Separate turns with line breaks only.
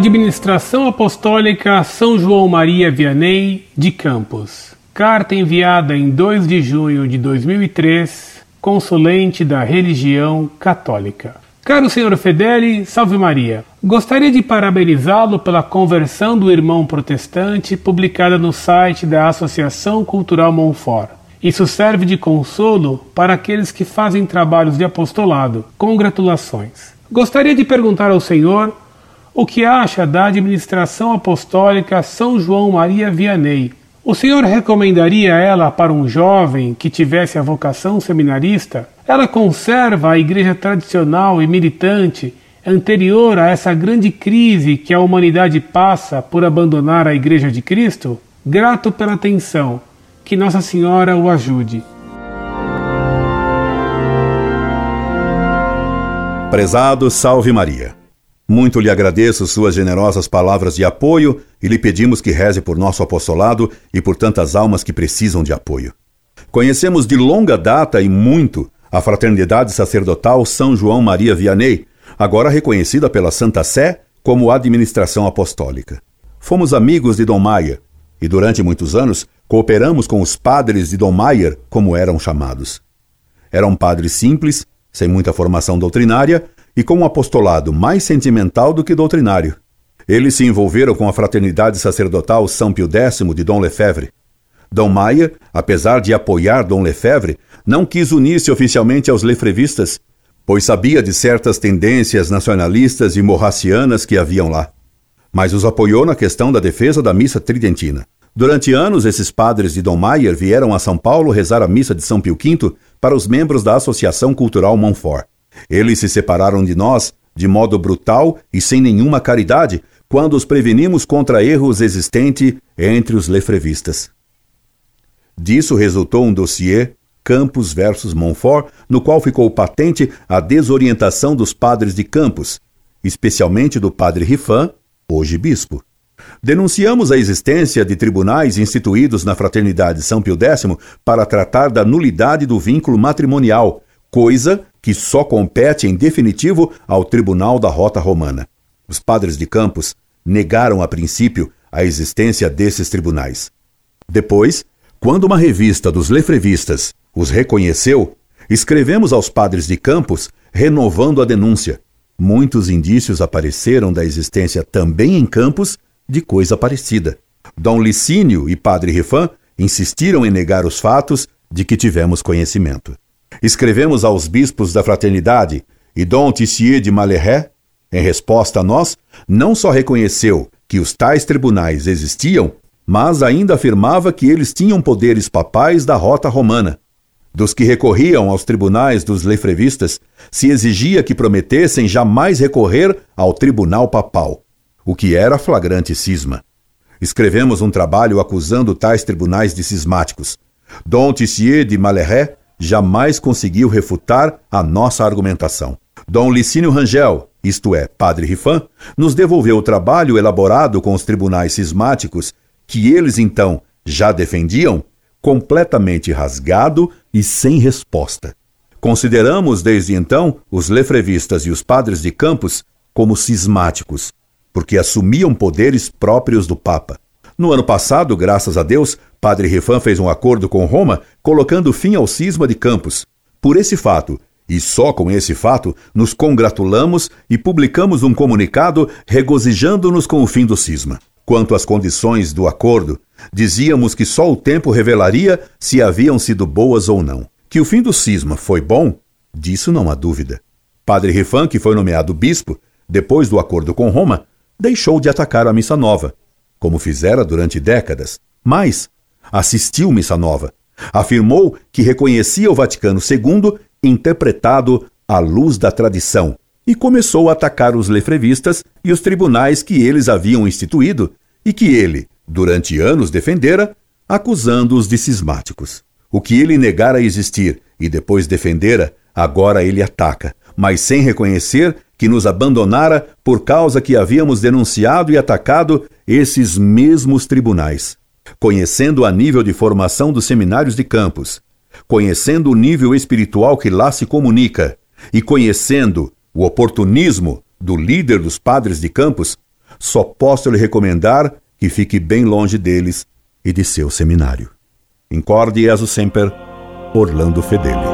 Administração Apostólica São João Maria Vianney de Campos. Carta enviada em 2 de junho de 2003, consulente da religião católica. Caro senhor Fedeli, salve Maria. Gostaria de parabenizá-lo pela conversão do irmão protestante publicada no site da Associação Cultural Monfort. Isso serve de consolo para aqueles que fazem trabalhos de apostolado. Congratulações. Gostaria de perguntar ao senhor o que acha da administração apostólica São João Maria Vianney. O senhor recomendaria ela para um jovem que tivesse a vocação seminarista? Ela conserva a igreja tradicional e militante anterior a essa grande crise que a humanidade passa por abandonar a Igreja de Cristo? Grato pela atenção. Que Nossa Senhora o ajude.
Prezado Salve Maria. Muito lhe agradeço suas generosas palavras de apoio e lhe pedimos que reze por nosso apostolado e por tantas almas que precisam de apoio. Conhecemos de longa data e muito a Fraternidade Sacerdotal São João Maria Vianney, agora reconhecida pela Santa Sé como administração apostólica. Fomos amigos de Dom Maier e durante muitos anos cooperamos com os padres de Dom Maier, como eram chamados. Eram padres simples, sem muita formação doutrinária, e com um apostolado mais sentimental do que doutrinário. Eles se envolveram com a fraternidade sacerdotal São Pio X de Dom Lefebvre. Dom Maier, apesar de apoiar Dom Lefebvre, não quis unir-se oficialmente aos lefrevistas, pois sabia de certas tendências nacionalistas e morracianas que haviam lá. Mas os apoiou na questão da defesa da missa tridentina. Durante anos, esses padres de Dom Maier vieram a São Paulo rezar a missa de São Pio V para os membros da Associação Cultural Montfort. Eles se separaram de nós de modo brutal e sem nenhuma caridade quando os prevenimos contra erros existentes entre os lefrevistas. Disso resultou um dossiê Campos versus Montfort, no qual ficou patente a desorientação dos padres de Campos, especialmente do padre Rifan, hoje bispo. Denunciamos a existência de tribunais instituídos na Fraternidade São Pio X para tratar da nulidade do vínculo matrimonial, coisa que só compete em definitivo ao Tribunal da Rota Romana. Os padres de Campos negaram a princípio a existência desses tribunais. Depois, quando uma revista dos lefrevistas os reconheceu, escrevemos aos padres de Campos renovando a denúncia. Muitos indícios apareceram da existência também em Campos de coisa parecida. Dom Licínio e Padre Rifan insistiram em negar os fatos de que tivemos conhecimento. Escrevemos aos bispos da fraternidade e Dom Tissier de Maleré, em resposta a nós, não só reconheceu que os tais tribunais existiam, mas ainda afirmava que eles tinham poderes papais da rota romana. Dos que recorriam aos tribunais dos lefrevistas, se exigia que prometessem jamais recorrer ao tribunal papal, o que era flagrante cisma. Escrevemos um trabalho acusando tais tribunais de cismáticos. Dom Tissier de Maleré jamais conseguiu refutar a nossa argumentação. Dom Licínio Rangel, isto é, Padre Rifan, nos devolveu o trabalho elaborado com os tribunais cismáticos, que eles então já defendiam, completamente rasgado e sem resposta. Consideramos desde então os lefrevistas e os padres de Campos como cismáticos, porque assumiam poderes próprios do Papa. No ano passado, graças a Deus, Padre Rifan fez um acordo com Roma, colocando fim ao cisma de Campos. Por esse fato, e só com esse fato, nos congratulamos e publicamos um comunicado regozijando-nos com o fim do cisma. Quanto às condições do acordo, dizíamos que só o tempo revelaria se haviam sido boas ou não. Que o fim do cisma foi bom, disso não há dúvida. Padre Rifan, que foi nomeado bispo, depois do acordo com Roma, deixou de atacar a missa nova como fizera durante décadas, mas assistiu Missa Nova. Afirmou que reconhecia o Vaticano II interpretado à luz da tradição e começou a atacar os lefrevistas e os tribunais que eles haviam instituído e que ele, durante anos, defendera, acusando-os de cismáticos. O que ele negara existir e depois defendera, agora ele ataca, mas sem reconhecer que nos abandonara por causa que havíamos denunciado e atacado esses mesmos tribunais. Conhecendo a nível de formação dos seminários de campus, conhecendo o nível espiritual que lá se comunica e conhecendo o oportunismo do líder dos padres de campus, Só posso lhe recomendar que fique bem longe deles e de seu seminário. Incorde e sempre, Orlando Fedeli.